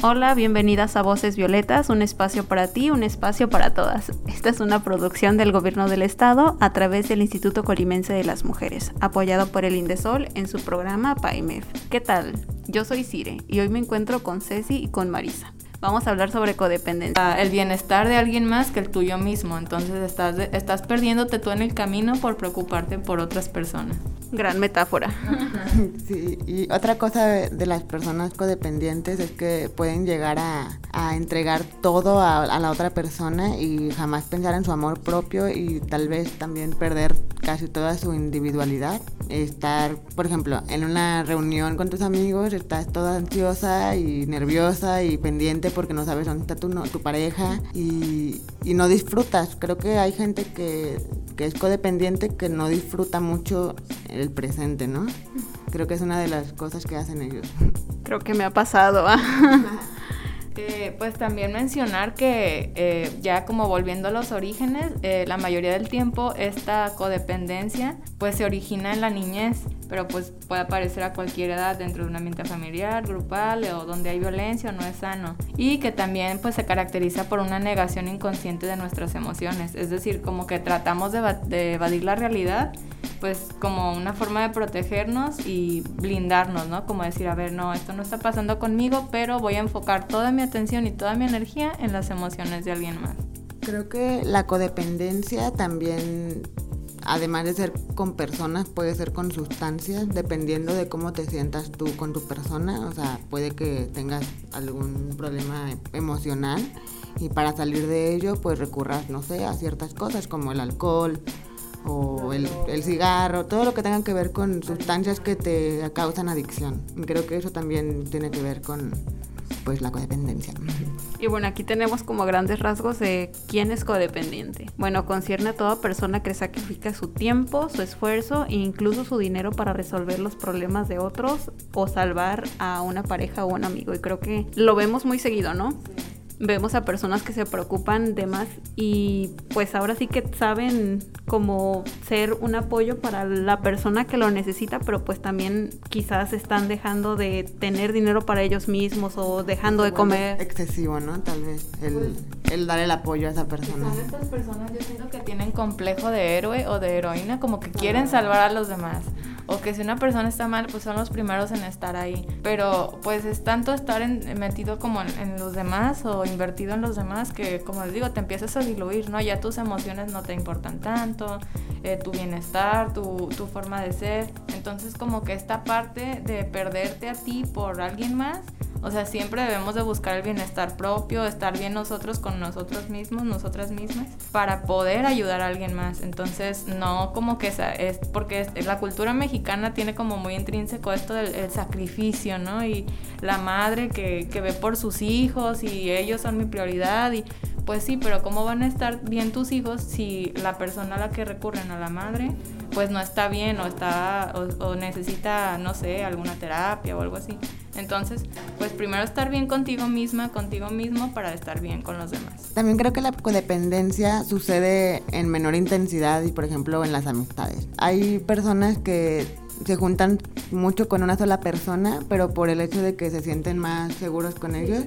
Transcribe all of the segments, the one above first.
Hola, bienvenidas a Voces Violetas, un espacio para ti, un espacio para todas. Esta es una producción del Gobierno del Estado a través del Instituto Colimense de las Mujeres, apoyado por el Indesol en su programa PAIMEF. ¿Qué tal? Yo soy Cire y hoy me encuentro con Ceci y con Marisa. Vamos a hablar sobre codependencia. El bienestar de alguien más que el tuyo mismo. Entonces estás, estás perdiéndote tú en el camino por preocuparte por otras personas. Gran metáfora. Sí, y otra cosa de, las personas codependientes es que pueden llegar a, entregar todo a, a, la otra persona y jamás pensar en su amor propio y tal vez también perder casi toda su individualidad. Estar, por ejemplo, en una reunión con tus amigos, estás toda ansiosa y nerviosa y pendiente porque no sabes dónde está tu, tu pareja y, y no disfrutas. Creo que hay gente que que es codependiente que no disfruta mucho el presente, ¿no? Creo que es una de las cosas que hacen ellos. Creo que me ha pasado. pues también mencionar que eh, ya como volviendo a los orígenes, eh, la mayoría del tiempo esta codependencia pues se origina en la niñez, pero pues puede aparecer a cualquier edad dentro de un ambiente familiar, grupal o donde hay violencia o no es sano. Y que también pues se caracteriza por una negación inconsciente de nuestras emociones, es decir, como que tratamos de evadir la realidad pues como una forma de protegernos y blindarnos, ¿no? Como decir, a ver, no, esto no está pasando conmigo, pero voy a enfocar toda mi atención y toda mi energía en las emociones de alguien más. Creo que la codependencia también, además de ser con personas, puede ser con sustancias, dependiendo de cómo te sientas tú con tu persona. O sea, puede que tengas algún problema emocional y para salir de ello, pues recurras, no sé, a ciertas cosas como el alcohol, o el, el, cigarro, todo lo que tenga que ver con sustancias que te causan adicción. Creo que eso también tiene que ver con pues la codependencia. Y bueno, aquí tenemos como grandes rasgos de quién es codependiente. Bueno, concierne a toda persona que sacrifica su tiempo, su esfuerzo e incluso su dinero para resolver los problemas de otros o salvar a una pareja o un amigo. Y creo que lo vemos muy seguido, ¿no? Vemos a personas que se preocupan de más y pues ahora sí que saben como ser un apoyo para la persona que lo necesita, pero pues también quizás están dejando de tener dinero para ellos mismos o dejando de comer. Excesivo, ¿no? Tal vez el, el dar el apoyo a esa persona. Son estas personas yo siento que tienen complejo de héroe o de heroína, como que quieren salvar a los demás o que si una persona está mal, pues son los primeros en estar ahí. Pero pues es tanto estar metido como en, los demás o invertido en los demás que, como les digo, te empiezas a diluir, ¿no? Ya tus emociones no te importan tanto, eh, tu bienestar, tu, tu forma de ser. Entonces como que esta parte de perderte a ti por alguien más, o sea, siempre debemos de buscar el bienestar propio, estar bien nosotros con nosotros mismos, nosotras mismas, para poder ayudar a alguien más. Entonces, no como que es porque la cultura mexicana tiene como muy intrínseco esto del sacrificio, ¿no? Y la madre que, que ve por sus hijos y ellos son mi prioridad y pues sí, pero ¿cómo van a estar bien tus hijos si la persona a la que recurren a la madre pues no está bien o está o, necesita, no sé, alguna terapia o algo así? Entonces, pues primero estar bien contigo misma, contigo mismo para estar bien con los demás. También creo que la codependencia sucede en menor intensidad y por ejemplo en las amistades. Hay personas que se juntan mucho con una sola persona, pero por el hecho de que se sienten más seguros con ellos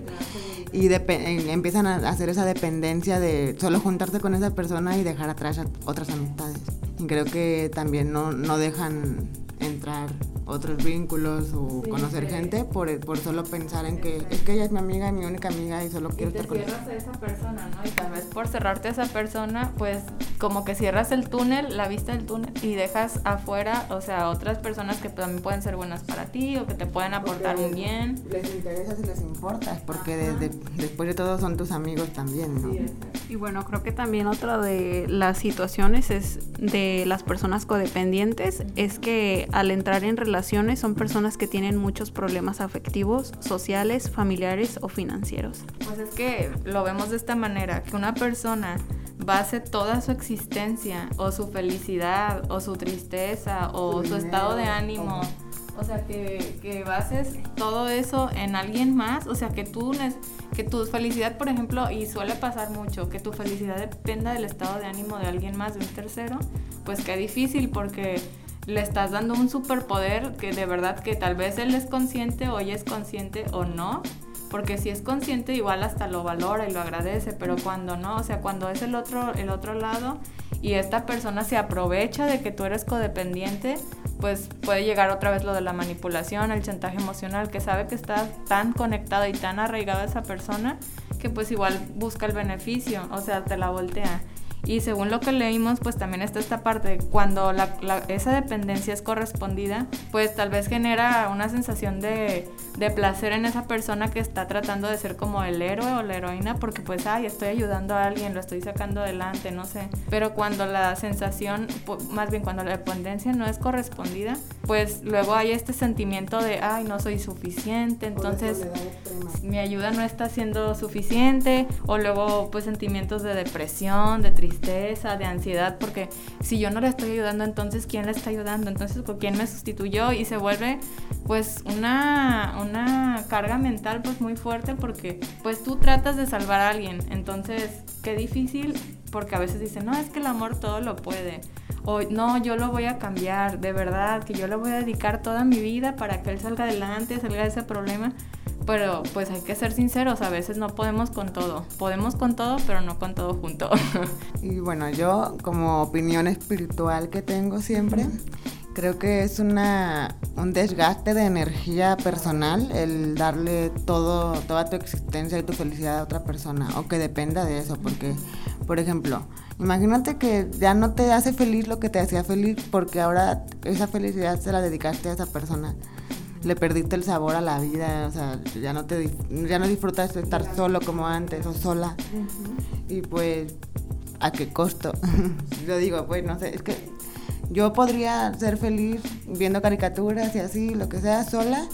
y empiezan a hacer esa dependencia de solo juntarse con esa persona y dejar atrás otras amistades. Y creo que también no, no dejan entrar otros vínculos o conocer gente por, por solo pensar en que es que ella es mi amiga, mi única amiga y solo quiero estar con ella. cierras a esa persona, ¿no? Y tal vez por cerrarte a esa persona, pues como que cierras el túnel, la vista del túnel y dejas afuera, o sea, otras personas que también pueden ser buenas para ti o que te pueden aportar un bien. Les interesa si les importas, porque después de todo son tus amigos también, ¿no? y bueno, creo que también otra de las situaciones es de las personas codependientes es que al entrar en relaciones son personas que tienen muchos problemas afectivos, sociales, familiares o financieros. Pues es que lo vemos de esta manera, que una persona base toda su existencia o su felicidad o su tristeza o su, estado de ánimo. O sea, que, que, bases todo eso en alguien más. O sea, que tú, que tu felicidad, por ejemplo, y suele pasar mucho, que tu felicidad dependa del estado de ánimo de alguien más, de un tercero, pues qué difícil porque le estás dando un superpoder que de verdad que tal vez él es consciente o ella es consciente o no, porque si es consciente igual hasta lo valora y lo agradece, pero cuando no, o sea, cuando es el otro el otro lado y esta persona se aprovecha de que tú eres codependiente, pues puede llegar otra vez lo de la manipulación, el chantaje emocional, que sabe que estás tan conectado y tan arraigado a esa persona que pues igual busca el beneficio, o sea, te la voltea. Y según lo que leímos, pues también está esta parte, cuando esa dependencia es correspondida, pues tal vez genera una sensación de, de, placer en esa persona que está tratando de ser como el héroe o la heroína, porque pues, ay, estoy ayudando a alguien, lo estoy sacando adelante, no sé. Pero cuando la sensación, más bien cuando la dependencia no es correspondida, pues luego hay este sentimiento de, ay, no soy suficiente, entonces mi ayuda no está siendo suficiente, o luego pues sentimientos de depresión, de tristeza de ansiedad, porque si yo no le estoy ayudando, entonces ¿quién le está ayudando? Entonces ¿con quién me sustituyó? Y se vuelve pues una, una carga mental pues muy fuerte porque pues tú tratas de salvar a alguien, entonces qué difícil porque a veces dicen, no, es que el amor todo lo puede. O no, yo lo voy a cambiar, de verdad, que yo le voy a dedicar toda mi vida para que él salga adelante, salga de ese problema. Pero pues hay que ser sinceros, a veces no podemos con todo. Podemos con todo, pero no con todo junto. Y bueno, yo como opinión espiritual que tengo siempre, creo que es una, un desgaste de energía personal el darle todo, toda tu existencia y tu felicidad a otra persona o que dependa de eso, porque, por ejemplo, imagínate que ya no te hace feliz lo que te hacía feliz porque ahora esa felicidad se la dedicaste a esa persona le perdiste el sabor a la vida, o sea, ya no te ya no disfrutas de estar solo como antes o sola. Y pues a qué costo. yo digo, pues no sé, es que yo podría ser feliz viendo caricaturas y así, lo que sea, sola,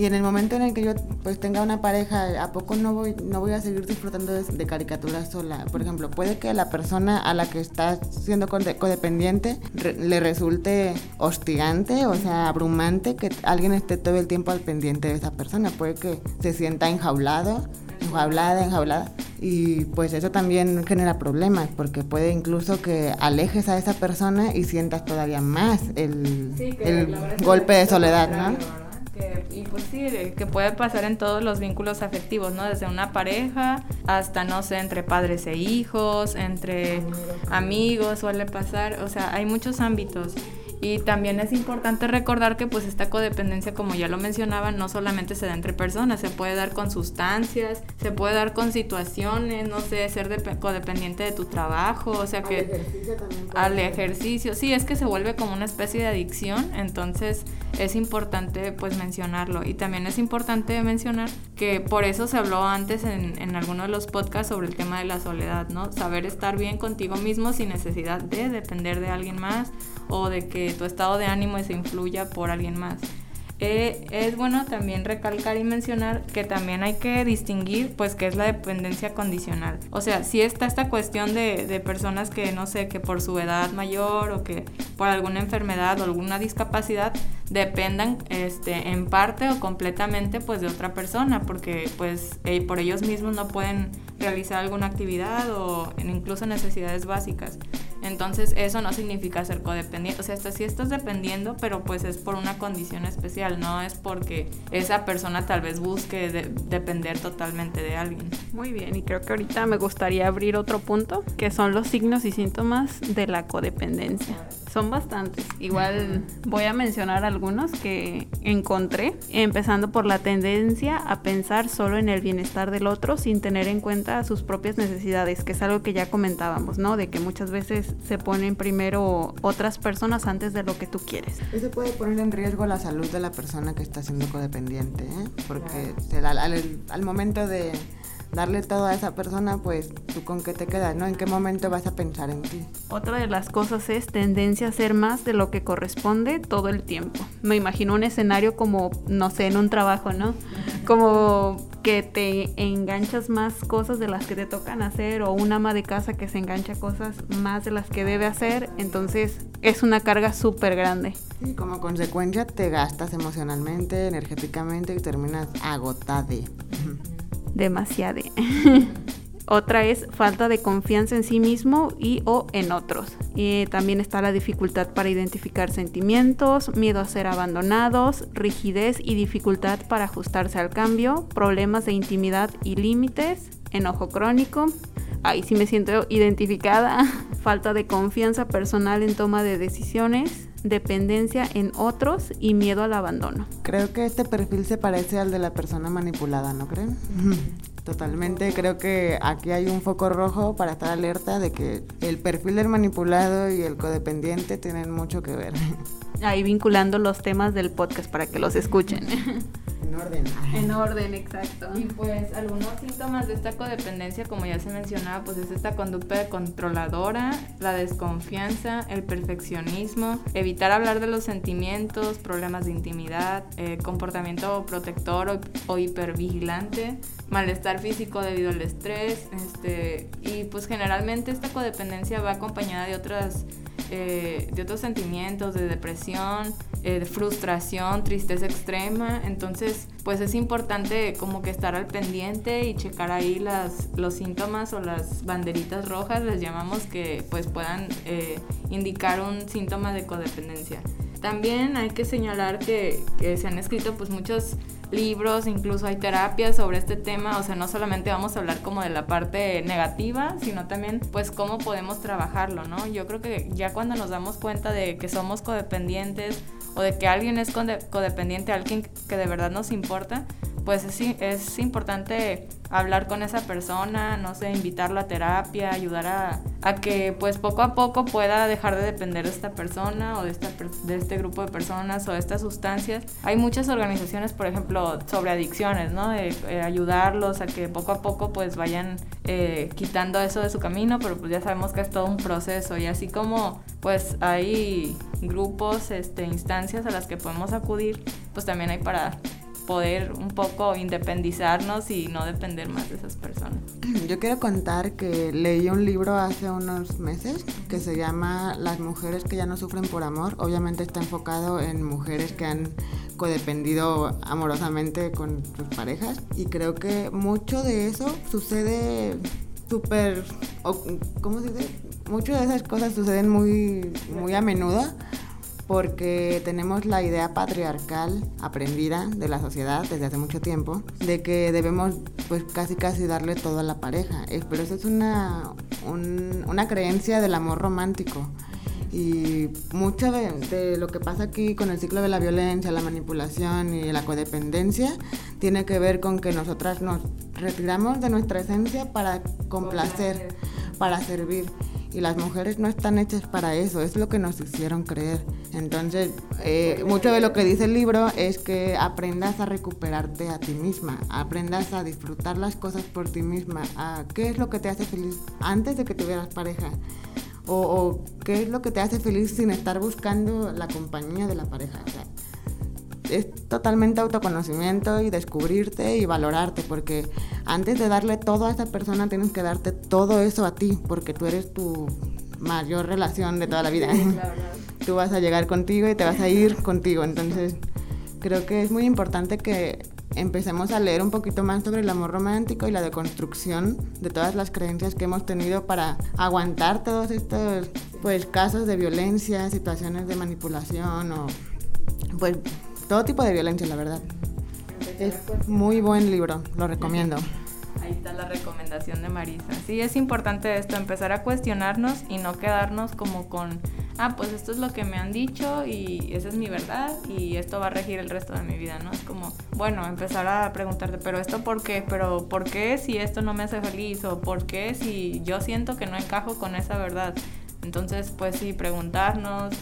y en el momento en el que yo pues tenga una pareja, ¿a poco no voy, no voy a seguir disfrutando de, caricaturas sola? Por ejemplo, puede que la persona a la que está siendo codependiente le resulte hostigante, o sea, abrumante que alguien esté todo el tiempo al pendiente de esa persona. Puede que se sienta enjaulado, enjaulada, enjaulada. Y pues eso también genera problemas, porque puede incluso que alejes a esa persona y sientas todavía más el, el golpe de soledad, ¿no? Y pues sí, que puede pasar en todos los vínculos afectivos, ¿no? Desde una pareja hasta, no sé, entre padres e hijos, entre amigos, suele pasar, o sea, hay muchos ámbitos. Y también es importante recordar que pues esta codependencia, como ya lo mencionaba, no solamente se da entre personas, se puede dar con sustancias, se puede dar con situaciones, no sé, ser codependiente de tu trabajo, o sea que... Al ejercicio también. Al ejercicio, sí, es que se vuelve como una especie de adicción, entonces es importante pues mencionarlo. Y también es importante mencionar que por eso se habló antes en, en alguno de los podcasts sobre el tema de la soledad, ¿no? Saber estar bien contigo mismo sin necesidad de depender de alguien más o de que tu estado de ánimo se influya por alguien más. Eh, es bueno también recalcar y mencionar que también hay que distinguir pues qué es la dependencia condicional. O sea, si está esta cuestión de, de, personas que no sé, que por su edad mayor o que por alguna enfermedad o alguna discapacidad dependan este, en parte o completamente pues de otra persona porque pues eh, por ellos mismos no pueden realizar alguna actividad o incluso necesidades básicas. Entonces eso no significa ser codependiente, o sea, hasta sí estás dependiendo, pero pues es por una condición especial, no es porque esa persona tal vez busque depender totalmente de alguien. Muy bien, y creo que ahorita me gustaría abrir otro punto, que son los signos y síntomas de la codependencia. Son bastantes. Igual voy a mencionar algunos que encontré, empezando por la tendencia a pensar solo en el bienestar del otro sin tener en cuenta sus propias necesidades, que es algo que ya comentábamos, ¿no? De que muchas veces se ponen primero otras personas antes de lo que tú quieres. Eso puede poner en riesgo la salud de la persona que está siendo codependiente, ¿eh? Porque al, al momento de darle todo a esa persona, pues tú con qué te quedas, ¿no? ¿En qué momento vas a pensar en ti? Otra de las cosas es tendencia a hacer más de lo que corresponde todo el tiempo. Me imagino un escenario como, no sé, en un trabajo, ¿no? Como que te enganchas más cosas de las que te tocan hacer o un ama de casa que se engancha cosas más de las que debe hacer, entonces es una carga súper grande. Y como consecuencia te gastas emocionalmente, energéticamente y terminas agotada. Demasiado. Otra es falta de confianza en sí mismo y o en otros. Y también está la dificultad para identificar sentimientos, miedo a ser abandonados, rigidez y dificultad para ajustarse al cambio, problemas de intimidad y límites, enojo crónico. Ahí sí me siento identificada. Falta de confianza personal en toma de decisiones, dependencia en otros y miedo al abandono. Creo que este perfil se parece al de la persona manipulada, ¿no creen? Totalmente, creo que aquí hay un foco rojo para estar alerta de que el perfil del manipulado y el codependiente tienen mucho que ver. Ahí vinculando los temas del podcast para que los escuchen. En orden. En orden, exacto. Y pues algunos síntomas de esta codependencia, como ya se mencionaba, pues es esta conducta controladora, la desconfianza, el perfeccionismo, evitar hablar de los sentimientos, problemas de intimidad, eh, comportamiento protector o, o, hipervigilante, malestar físico debido al estrés, este, y pues generalmente esta codependencia va acompañada de otras eh, de otros sentimientos, de depresión, eh, de frustración, tristeza extrema. Entonces, pues es importante como que estar al pendiente y checar ahí las, los síntomas o las banderitas rojas, les llamamos, que pues puedan eh, indicar un síntoma de codependencia. También hay que señalar que, que se han escrito pues muchos libros, incluso hay terapias sobre este tema, o sea, no solamente vamos a hablar como de la parte negativa, sino también pues cómo podemos trabajarlo, ¿no? Yo creo que ya cuando nos damos cuenta de que somos codependientes o de que alguien es codependiente, alguien que de verdad nos importa, pues es, es importante hablar con esa persona, no sé, invitarlo a terapia, ayudar a, a, que pues poco a poco pueda dejar de depender de esta persona o de, esta, de este grupo de personas o de estas sustancias. Hay muchas organizaciones, por ejemplo, sobre adicciones, ¿no? De eh, ayudarlos a que poco a poco pues vayan eh, quitando eso de su camino, pero pues ya sabemos que es todo un proceso y así como pues hay grupos, este, instancias a las que podemos acudir, pues también hay para poder un poco independizarnos y no depender más de esas personas. Yo quiero contar que leí un libro hace unos meses que se llama Las mujeres que ya no sufren por amor. Obviamente está enfocado en mujeres que han codependido amorosamente con sus parejas y creo que mucho de eso sucede súper, ¿cómo se dice? Muchas de esas cosas suceden muy, muy a menudo porque tenemos la idea patriarcal aprendida de la sociedad desde hace mucho tiempo de que debemos pues casi casi darle todo a la pareja. Pero eso es una, una creencia del amor romántico. Y mucho de, de, lo que pasa aquí con el ciclo de la violencia, la manipulación y la codependencia tiene que ver con que nosotras nos retiramos de nuestra esencia para complacer, para servir y las mujeres no están hechas para eso, es lo que nos hicieron creer. Entonces, eh, mucho de lo que dice el libro es que aprendas a recuperarte a ti misma, aprendas a disfrutar las cosas por ti misma, a qué es lo que te hace feliz antes de que tuvieras pareja. O, o qué es lo que te hace feliz sin estar buscando la compañía de la pareja. O sea, es totalmente autoconocimiento y descubrirte y valorarte, porque antes de darle todo a esa persona tienes que darte todo eso a ti, porque tú eres tu mayor relación de toda la vida. tú vas a llegar contigo y te vas a ir contigo, entonces creo que es muy importante que empecemos a leer un poquito más sobre el amor romántico y la deconstrucción de todas las creencias que hemos tenido para aguantar todos estos pues casos de violencia, situaciones de manipulación o pues todo tipo de violencia, la verdad. Es muy buen libro, lo recomiendo. Ahí está la recomendación de Marisa. Sí, es importante esto, empezar a cuestionarnos y no quedarnos como con, ah, pues esto es lo que me han dicho y esa es mi verdad y esto va a regir el resto de mi vida, ¿no? Es como, bueno, empezar a preguntarte, pero esto por qué, pero por qué si esto no me hace feliz o por qué si yo siento que no encajo con esa verdad. Entonces, pues sí, preguntarnos,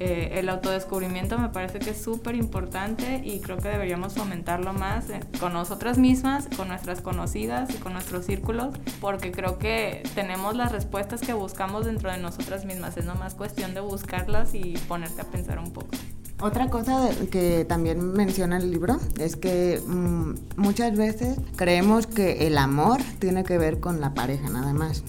eh, el autodescubrimiento me parece que es súper importante y creo que deberíamos fomentarlo más eh, con nosotras mismas, con nuestras conocidas y con nuestros círculos, porque creo que tenemos las respuestas que buscamos dentro de nosotras mismas. Es nomás cuestión de buscarlas y ponerte a pensar un poco. Otra cosa que también menciona el libro es que mm, muchas veces creemos que el amor tiene que ver con la pareja nada más.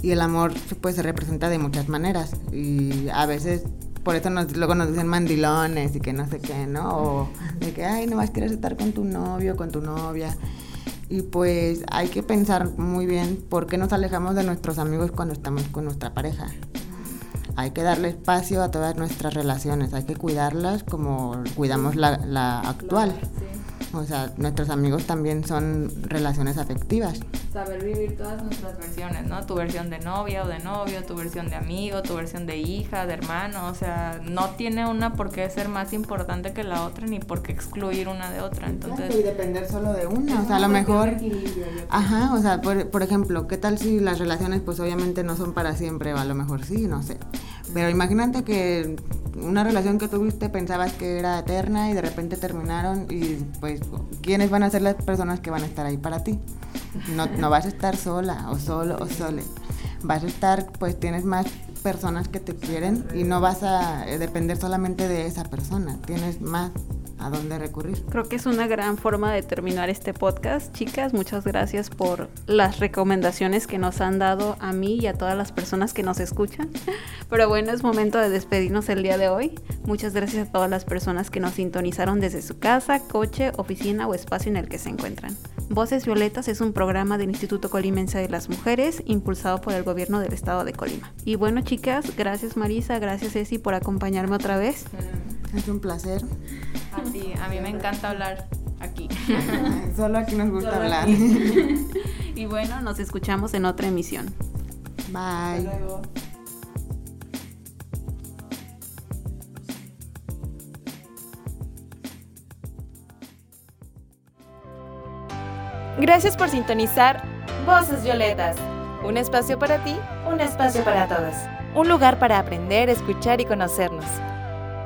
Y el amor pues se representa de muchas maneras y a veces por eso nos, luego nos dicen mandilones y que no sé qué, ¿no? O de que, ay, nomás quieres estar con tu novio, con tu novia. Y pues hay que pensar muy bien por qué nos alejamos de nuestros amigos cuando estamos con nuestra pareja hay que darle espacio a todas nuestras relaciones, hay que cuidarlas como cuidamos la, actual. O sea, nuestros amigos también son relaciones afectivas. Saber vivir todas nuestras versiones, ¿no? Tu versión de novia o de novio, tu versión de amigo, tu versión de hija, de hermano. O sea, no tiene una por qué ser más importante que la otra ni por qué excluir una de otra. Entonces... y depender solo de una. O sea, a lo mejor... Ajá, o sea, por, por ejemplo, ¿qué tal si las relaciones pues obviamente no son para siempre? O a lo mejor sí, no sé. Pero imagínate que una relación que tuviste pensabas que era eterna y de repente terminaron y pues quiénes van a ser las personas que van a estar ahí para ti. No, no vas a estar sola o solo o sole. Vas a estar, pues tienes más personas que te quieren y no vas a depender solamente de esa persona. Tienes más a dónde recurrir. Creo que es una gran forma de terminar este podcast. Chicas, muchas gracias por las recomendaciones que nos han dado a mí y a todas las personas que nos escuchan. Pero bueno, es momento de despedirnos el día de hoy. Muchas gracias a todas las personas que nos sintonizaron desde su casa, coche, oficina o espacio en el que se encuentran. Voces Violetas es un programa del Instituto Colimense de las Mujeres impulsado por el gobierno del estado de Colima. Y bueno, chicas, gracias Marisa, gracias Ceci por acompañarme otra vez. Es un placer. A ti, a mí me encanta hablar aquí. Solo aquí nos gusta hablar. y bueno, nos escuchamos en otra emisión. Bye. Gracias por sintonizar Voces Violetas. Un espacio para ti, un espacio para todos. Un lugar para aprender, escuchar y conocernos.